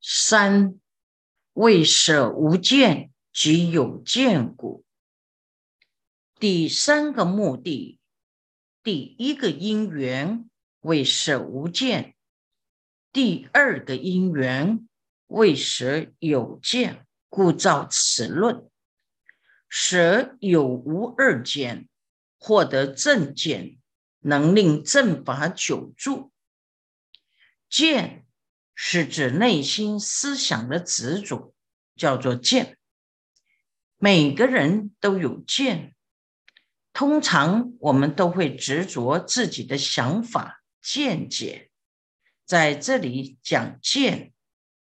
三为舍无见即有见故。第三个目的，第一个因缘为舍无见，第二个因缘为舍有见，故造此论。舍有无二见，获得正见，能令正法久住。见是指内心思想的执着，叫做见。每个人都有见，通常我们都会执着自己的想法、见解。在这里讲见、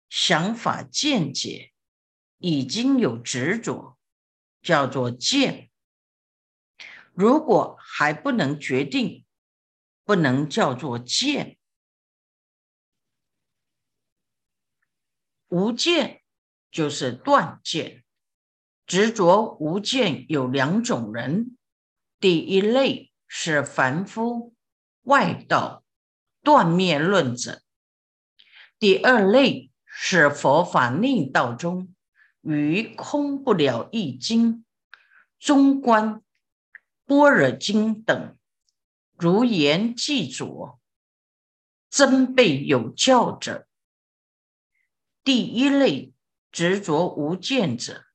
想法、见解，已经有执着，叫做见。如果还不能决定，不能叫做见。无见就是断见，执着无见有两种人，第一类是凡夫外道断灭论者，第二类是佛法内道中于空不了一经、中观、般若经等如言记着，真备有教者。第一类执着无见者，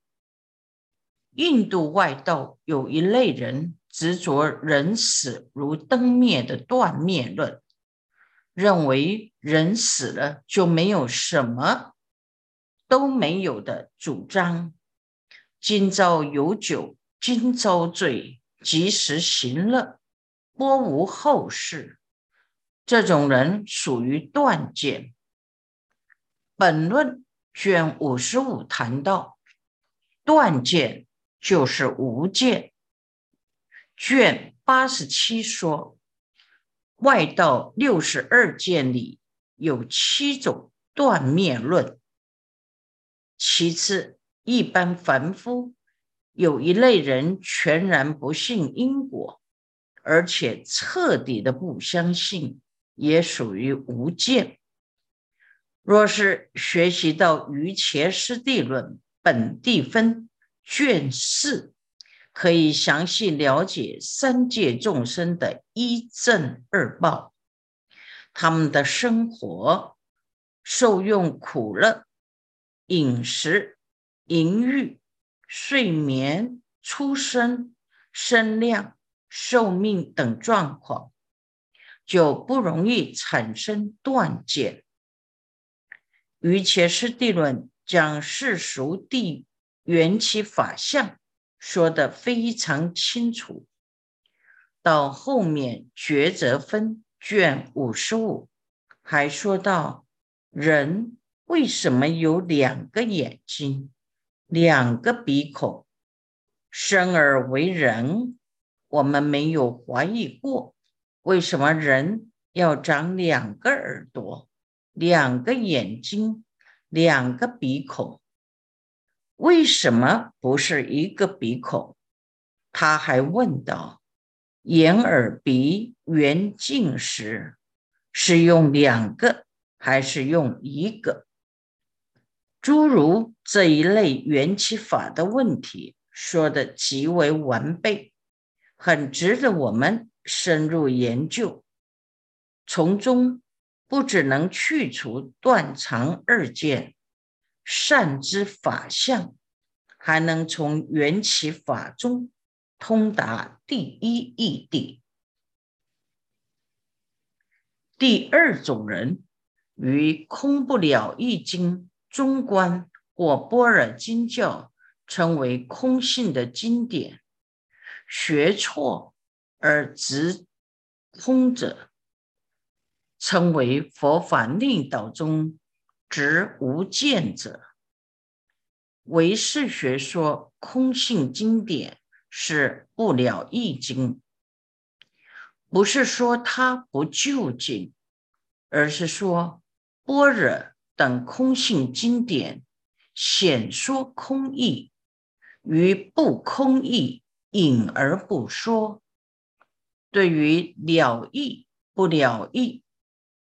印度外道有一类人执着人死如灯灭的断灭论，认为人死了就没有什么都没有的主张。今朝有酒今朝醉，及时行乐，莫无后事。这种人属于断见。本论卷五十五谈到断见就是无见。卷八十七说外道六十二见里有七种断灭论。其次，一般凡夫有一类人全然不信因果，而且彻底的不相信，也属于无见。若是学习到《于切师地论》本地分卷四，可以详细了解三界众生的一正二报，他们的生活、受用苦乐、饮食、淫欲、睡眠、出生、生量、寿命等状况，就不容易产生断见。于切师地论将世俗地缘起法相说得非常清楚。到后面抉择分卷五十五还说到，人为什么有两个眼睛、两个鼻孔？生而为人，我们没有怀疑过，为什么人要长两个耳朵？两个眼睛，两个鼻孔，为什么不是一个鼻孔？他还问道：“眼、耳、鼻缘尽时，是用两个还是用一个？”诸如这一类缘起法的问题，说的极为完备，很值得我们深入研究，从中。不只能去除断肠二见，善之法相，还能从缘起法中通达第一义谛。第二种人，于空不了易经、中观或般若经教，成为空性的经典，学错而执空者。称为佛法内道中执无见者，唯识学说空性经典是不了义经，不是说它不究竟，而是说般若等空性经典显说空义，于不空义隐而不说，对于了义不了义。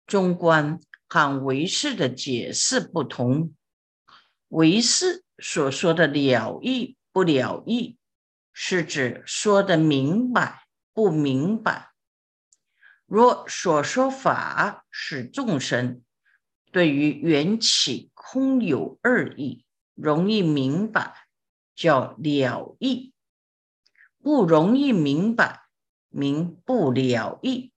中观和唯识的解释不同。唯识所说的了义不了义，是指说的明白不明白。若所说法是众生对于缘起空有二义，容易明白，叫了义；不容易明白，名不了义。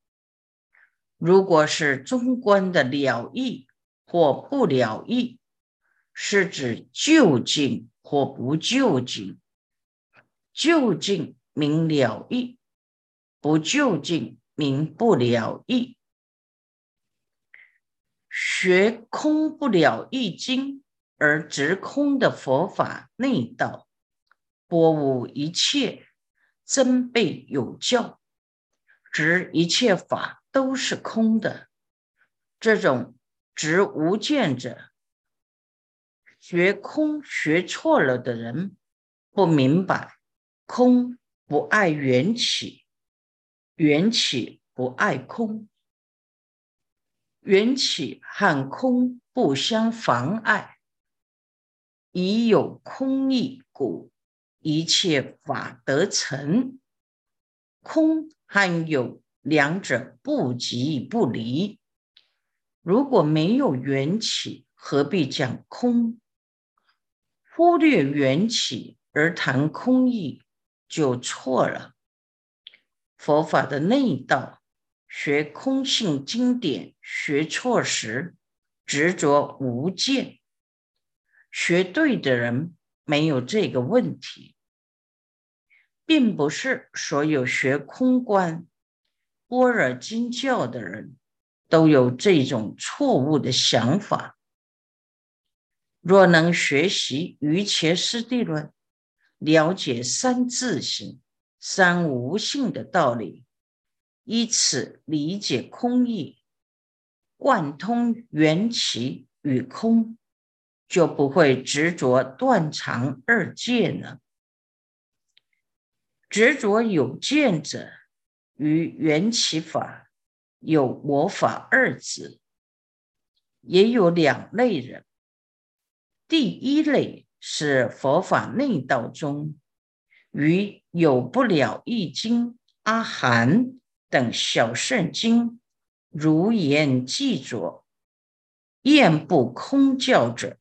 如果是中观的了义或不了义。是指就近或不就近，就近明了义，不就近明不了义。学空不了义经而执空的佛法内道，波无一切真备有教，执一切法都是空的，这种执无见者。学空学错了的人不明白，空不爱缘起，缘起不爱空，缘起和空不相妨碍，已有空义故，一切法得成。空和有两者不即不离，如果没有缘起，何必讲空？忽略缘起而谈空义，就错了。佛法的内道，学空性经典学错时，执着无见；学对的人没有这个问题，并不是所有学空观、般若经教的人都有这种错误的想法。若能学习瑜伽师地论，了解三自性、三无性的道理，以此理解空义，贯通缘起与空，就不会执着断常二见了。执着有见者，与缘起法有我法二字，也有两类人。第一类是佛法内道中，与有不了易经、阿含等小圣经如言记着，厌不空教者。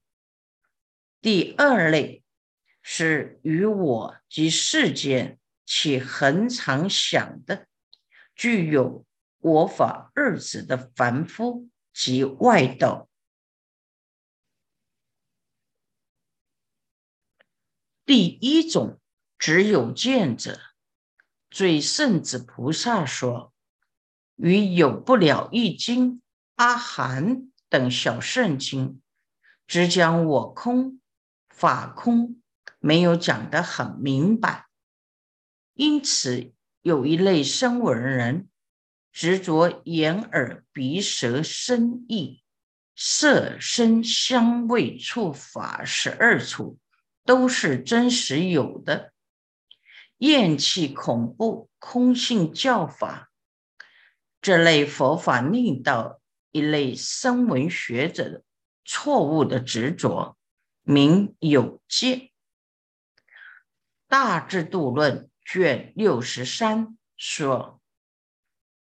第二类是与我及世间起恒常想的，具有我法二字的凡夫及外道。第一种只有见者，最圣子菩萨说：“与有不了易经、阿含等小圣经，只讲我空、法空，没有讲得很明白。因此，有一类声闻人执着眼、耳、鼻、舌、身、意、色、声、香味、触、法十二处。”都是真实有的，厌弃恐怖空性教法，这类佛法令道一类声闻学者的错误的执着，名有见。大智度论卷六十三说，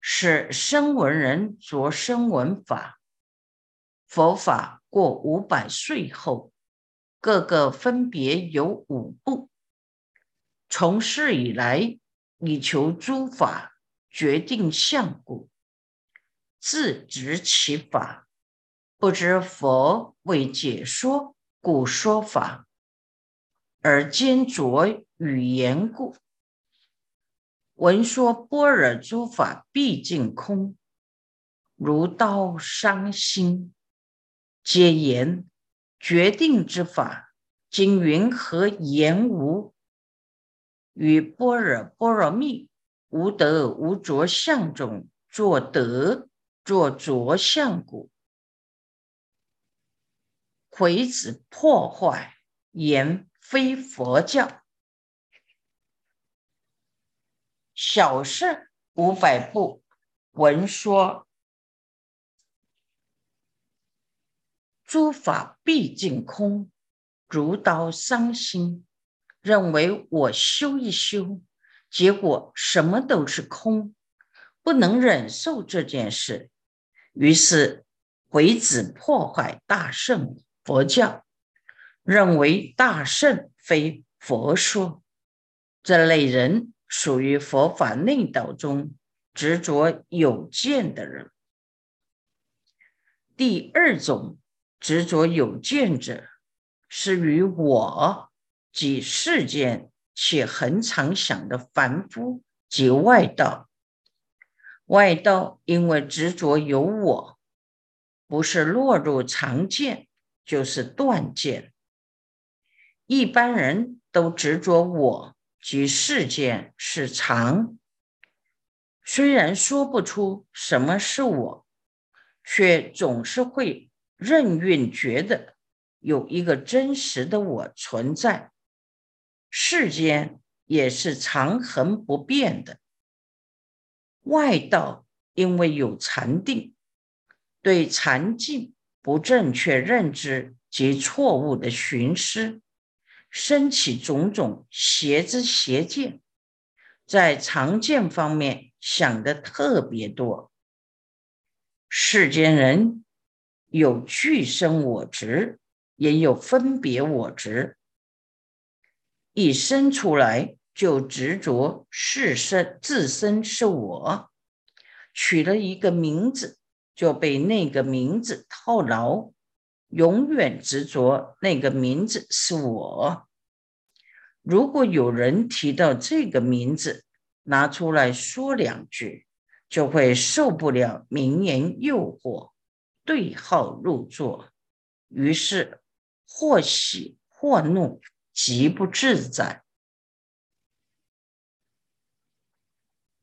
是声闻人着声闻法，佛法过五百岁后。各个分别有五部，从事以来，以求诸法决定相故，自执其法，不知佛为解说故说法，而兼着语言故，闻说般若诸法毕竟空，如刀伤心，皆言。决定之法，经云何言无？与般若波罗蜜无得无着相中作得作着相故，毁子破坏言非佛教。小圣五百步文说。诸法毕竟空，如刀伤心。认为我修一修，结果什么都是空，不能忍受这件事，于是鬼子破坏大圣佛教，认为大圣非佛说。这类人属于佛法内道中执着有见的人。第二种。执着有见者，是与我即世间且恒常想的凡夫及外道。外道因为执着有我，不是落入常见，就是断见。一般人都执着我及世间是常，虽然说不出什么是我，却总是会。任运觉得有一个真实的我存在，世间也是长恒不变的。外道因为有禅定，对禅境不正确认知及错误的寻思，升起种种邪知邪见，在常见方面想的特别多。世间人。有具生我执，也有分别我执。一生出来就执着是身，自身是我，取了一个名字，就被那个名字套牢，永远执着那个名字是我。如果有人提到这个名字，拿出来说两句，就会受不了名言诱惑。对号入座，于是或喜或怒，极不自在。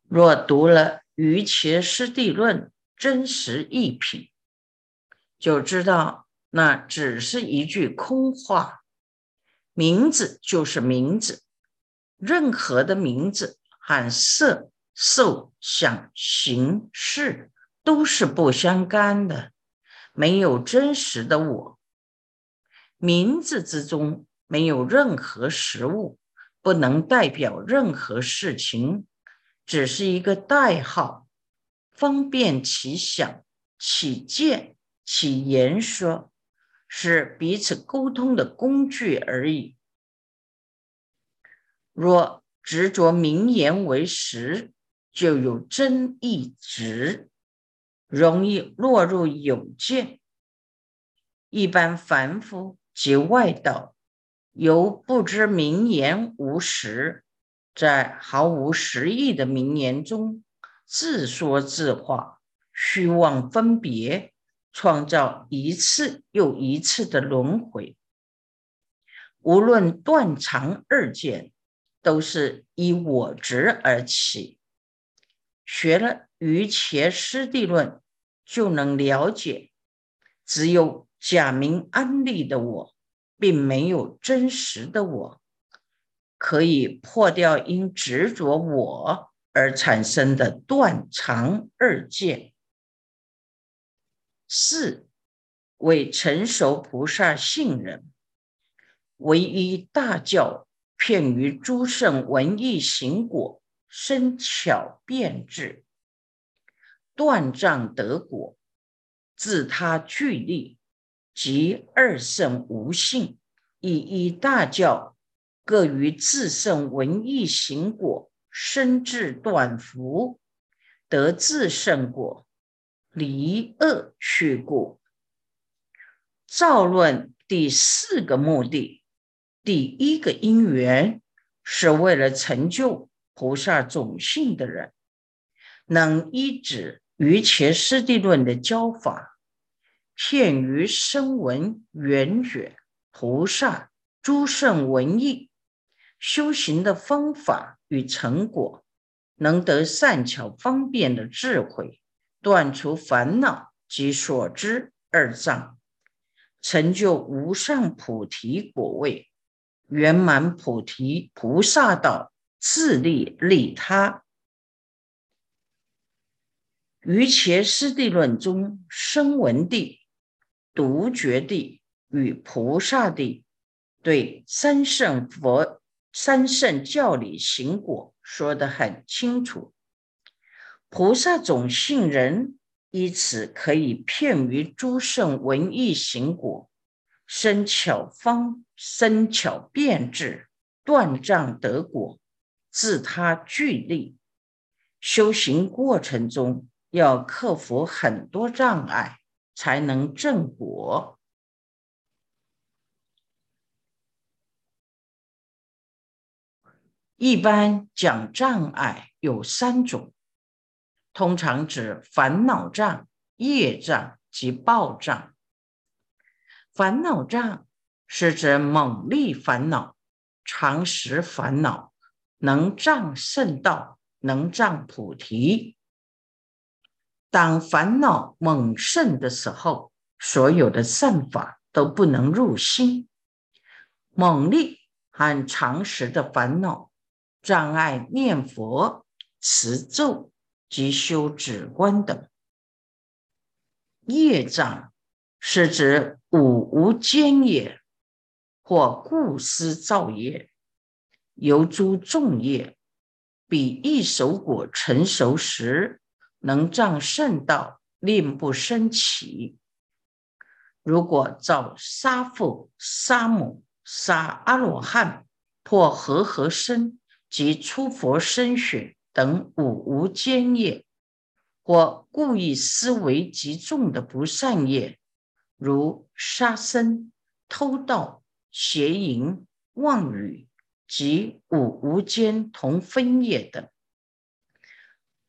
若读了《瑜伽师地论》真实一品，就知道那只是一句空话。名字就是名字，任何的名字喊色、受、想、行、识都是不相干的。没有真实的我，名字之中没有任何实物，不能代表任何事情，只是一个代号，方便其想、起见、其言说，是彼此沟通的工具而已。若执着名言为实，就有真意执。容易落入有见，一般凡夫及外道，由不知名言无实，在毫无实意的名言中自说自话，虚妄分别，创造一次又一次的轮回。无论断肠二见，都是以我执而起。学了《于伽师地论》。就能了解，只有假名安利的我，并没有真实的我，可以破掉因执着我而产生的断肠二见。四为成熟菩萨信人，唯一大教骗于诸圣文艺行果，深巧变智。断障得果，自他具力，即二圣无性，以一大教各于自圣文艺行果，生至断福，得自圣果，离恶去故。造论第四个目的，第一个因缘，是为了成就菩萨种性的人，能依止。于前师地论的教法，片于声闻缘觉菩萨诸圣文艺修行的方法与成果，能得善巧方便的智慧，断除烦恼及所知二障，成就无上菩提果位，圆满菩提菩萨道，自利利他。于前师地论中，声闻地独觉地与菩萨地对三圣佛、三圣教理行果说得很清楚。菩萨种性人，以此可以骗于诸圣文艺行果，生巧方，生巧变智，断障得果，自他具利。修行过程中要克服很多障碍。才能正果。一般讲障碍有三种，通常指烦恼障、业障及报障。烦恼障是指猛力烦恼、常识烦恼，能障圣道，能障菩提。当烦恼猛盛的时候，所有的善法都不能入心。猛力和常识的烦恼障碍念佛、持咒及修止观等。业障是指五无间业或故思造业，由诸众业，比一手果成熟时。能障圣道，令不生起。如果造杀父、杀母、杀阿罗汉、破和合身及出佛身血等五无间业，或故意思维极重的不善业，如杀生、偷盗、邪淫、妄语及五无间同分业等。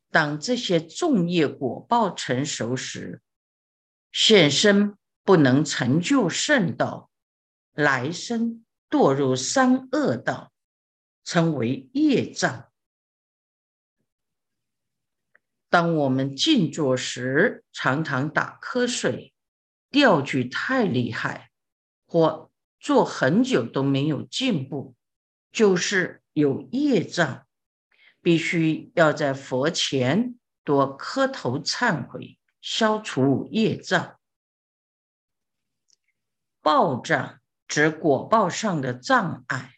当这些重业果报成熟时，现身不能成就圣道，来生堕入三恶道，称为业障。当我们静坐时，常常打瞌睡、掉举太厉害，或坐很久都没有进步，就是有业障。必须要在佛前多磕头忏悔，消除业障。报障指果报上的障碍，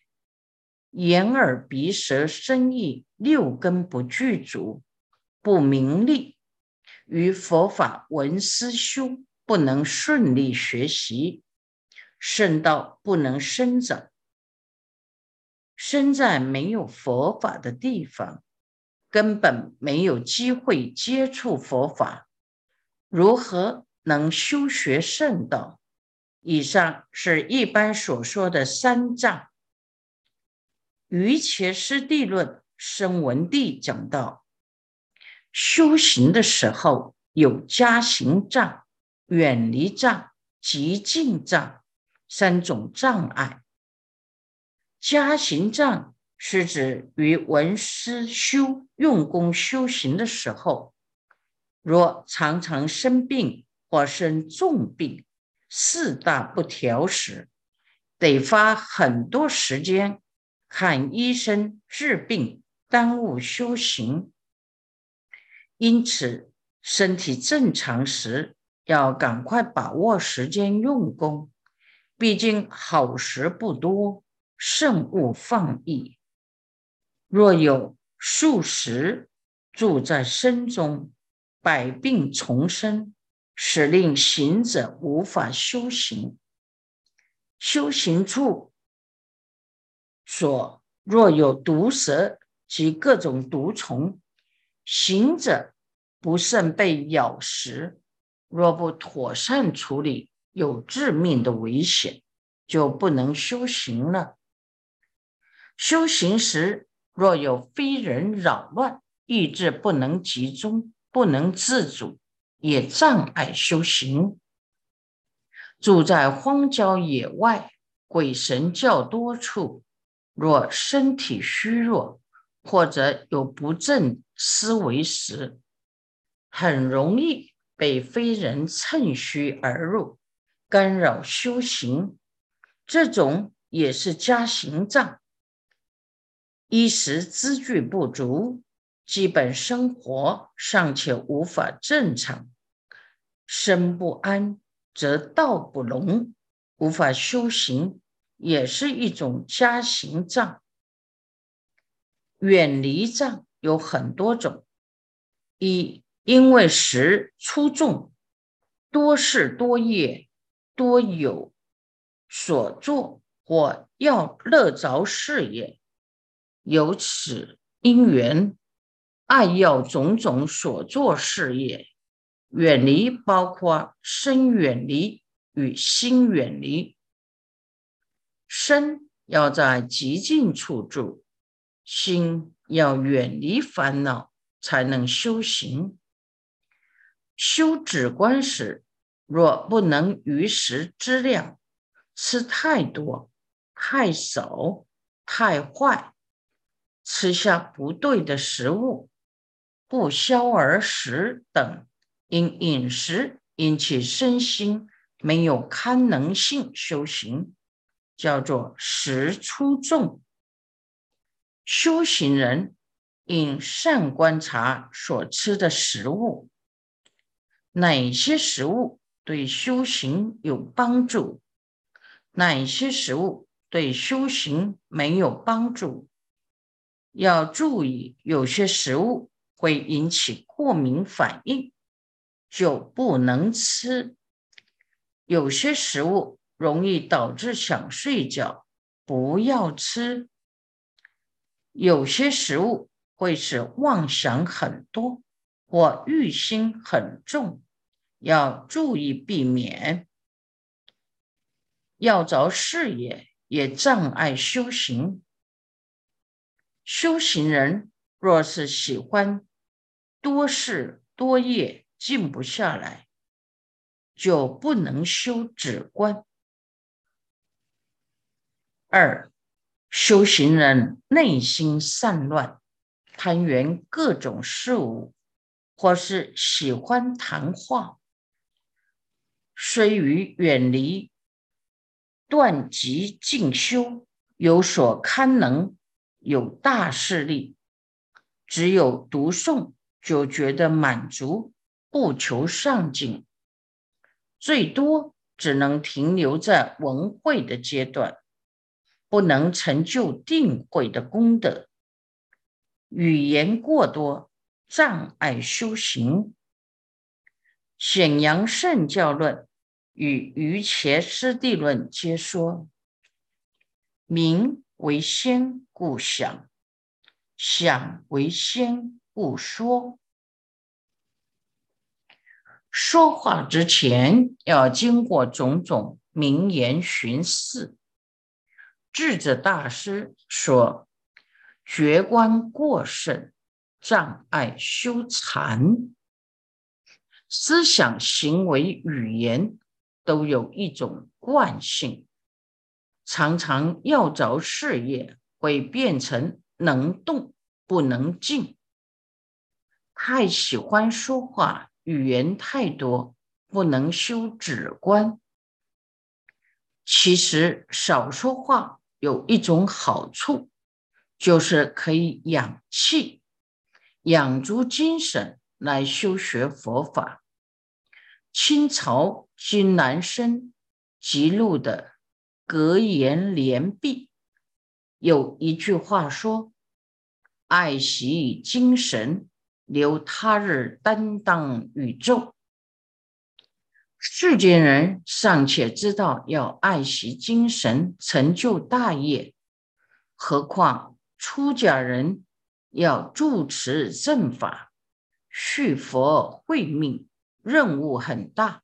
眼耳鼻舌身意六根不具足，不明利，于佛法闻思修不能顺利学习，圣道不能生长。身在没有佛法的地方，根本没有机会接触佛法，如何能修学圣道？以上是一般所说的三藏。《瑜伽师地论》声闻地讲到，修行的时候有加行障、远离障、极境障三种障碍。加行障是指于闻思修用功修行的时候，若常常生病或生重病，四大不调时，得花很多时间看医生治病，耽误修行。因此，身体正常时要赶快把握时间用功，毕竟好时不多。慎勿放逸。若有数十住在身中，百病丛生，使令行者无法修行。修行处所若有毒蛇及各种毒虫，行者不慎被咬食，若不妥善处理，有致命的危险，就不能修行了。修行时，若有非人扰乱，意志不能集中，不能自主，也障碍修行。住在荒郊野外、鬼神较多处，若身体虚弱或者有不正思维时，很容易被非人趁虚而入，干扰修行。这种也是加行障。衣食资具不足，基本生活尚且无法正常，身不安，则道不容，无法修行，也是一种加行障。远离障有很多种，一因为时出众，多事多业，多有所作或要乐着事业，由此因缘爱要种种所作事业。远离包括身远离与心远离。身要在极静处住，心要远离烦恼，才能修行。修止观时，若不能于时之量，吃太多、太少、太坏，吃下不对的食物，不消而食等。因饮食引起身心没有堪能性修行，叫做食出重。修行人应善观察所吃的食物，哪些食物对修行有帮助，哪些食物对修行没有帮助。要注意，有些食物会引起过敏反应。就不能吃，有些食物容易导致想睡觉，不要吃；有些食物会使妄想很多或欲心很重，要注意避免。要着事业也障碍修行。修行人若是喜欢多事多业。静不下来，就不能修止观。二，修行人内心散乱，贪缘各种事物，或是喜欢谈话，虽于远离断极静修有所堪能，有大势力，只有读诵就觉得满足。不求上进，最多只能停留在文会的阶段，不能成就定慧的功德。语言过多，障碍修行。显阳圣教论与瑜伽师地论皆说：名为先，故想；想为先，故说。说话之前要经过种种名言巡视。智者大师说：“觉观过甚，障碍修禅。思想、行为、语言都有一种惯性，常常要着事业，会变成能动不能静。太喜欢说话。”语言太多，不能修止观。其实少说话有一种好处，就是可以养气，养足精神来修学佛法。清朝金南生记录的格言联璧有一句话说：“爱惜精神。”留他日担当宇宙，世间人尚且知道要爱惜精神，成就大业，何况出家人要住持正法、续佛慧命，任务很大，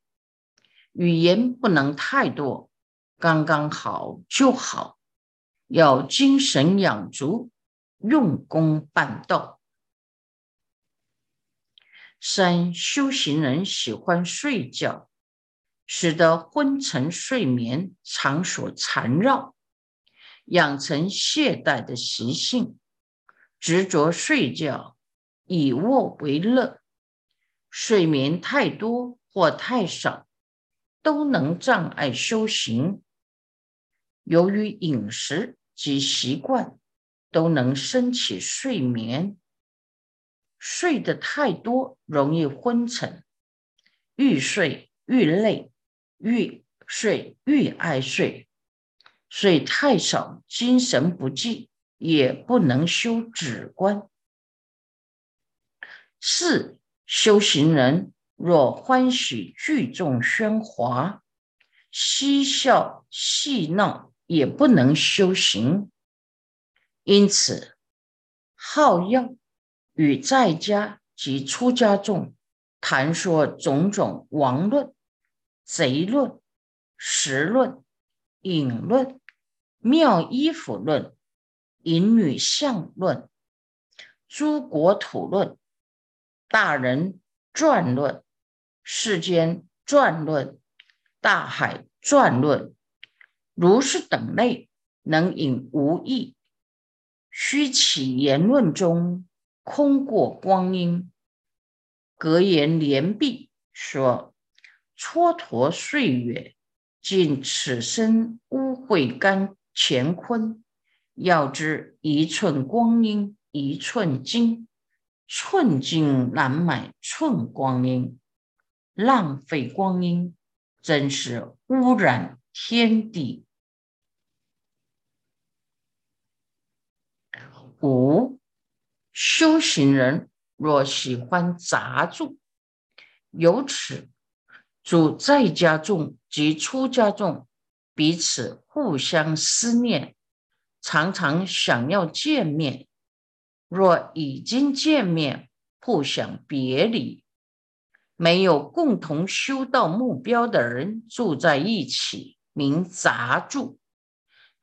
语言不能太多，刚刚好就好，要精神养足，用功办道。三修行人喜欢睡觉，使得昏沉睡眠常所缠绕，养成懈怠的习性，执着睡觉，以卧为乐。睡眠太多或太少，都能障碍修行。由于饮食及习惯，都能升起睡眠。睡得太多，容易昏沉，愈睡愈累，欲睡欲爱睡，睡太少，精神不济，也不能修止观。四修行人若欢喜聚众喧哗，嬉笑戏闹，也不能修行。因此，好药与在家及出家众谈说种种王论、贼论、实论、隐论、妙衣服论、淫女相论、诸国土论。大人传论、世间传论、大海传论，如是等类，能引无益。虚起言论中，空过光阴。格言连璧说：蹉跎岁月，尽此生污秽干乾坤。要知一寸光阴一寸金。寸金难买寸光阴，浪费光阴，真是污染天地。五修行人若喜欢杂住，由此主在家众及出家众彼此互相思念，常常想要见面。若已经见面，不想别离，没有共同修道目标的人住在一起，名杂住。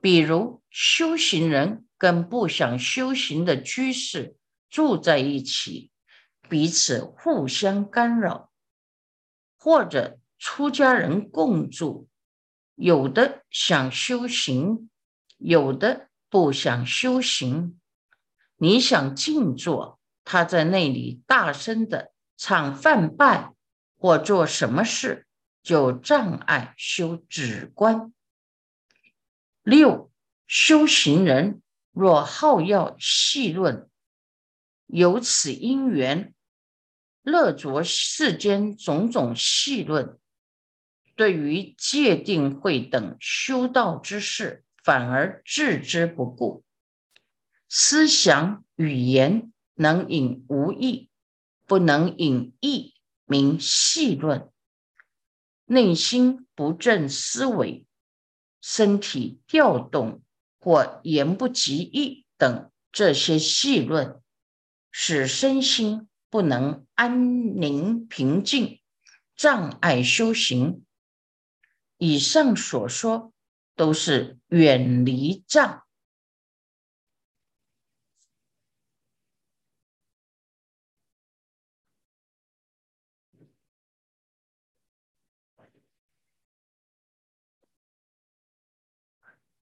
比如修行人跟不想修行的居士住在一起，彼此互相干扰；或者出家人共住，有的想修行，有的不想修行。你想静坐，他在那里大声的唱饭拜或做什么事，就障碍修止观。六修行人若好要细论，由此因缘，乐着世间种种细论，对于戒定慧等修道之事，反而置之不顾。思想语言能引无意，不能引意，名细论。内心不正思维，身体调动或言不及义等这些细论，使身心不能安宁平静，障碍修行。以上所说都是远离障。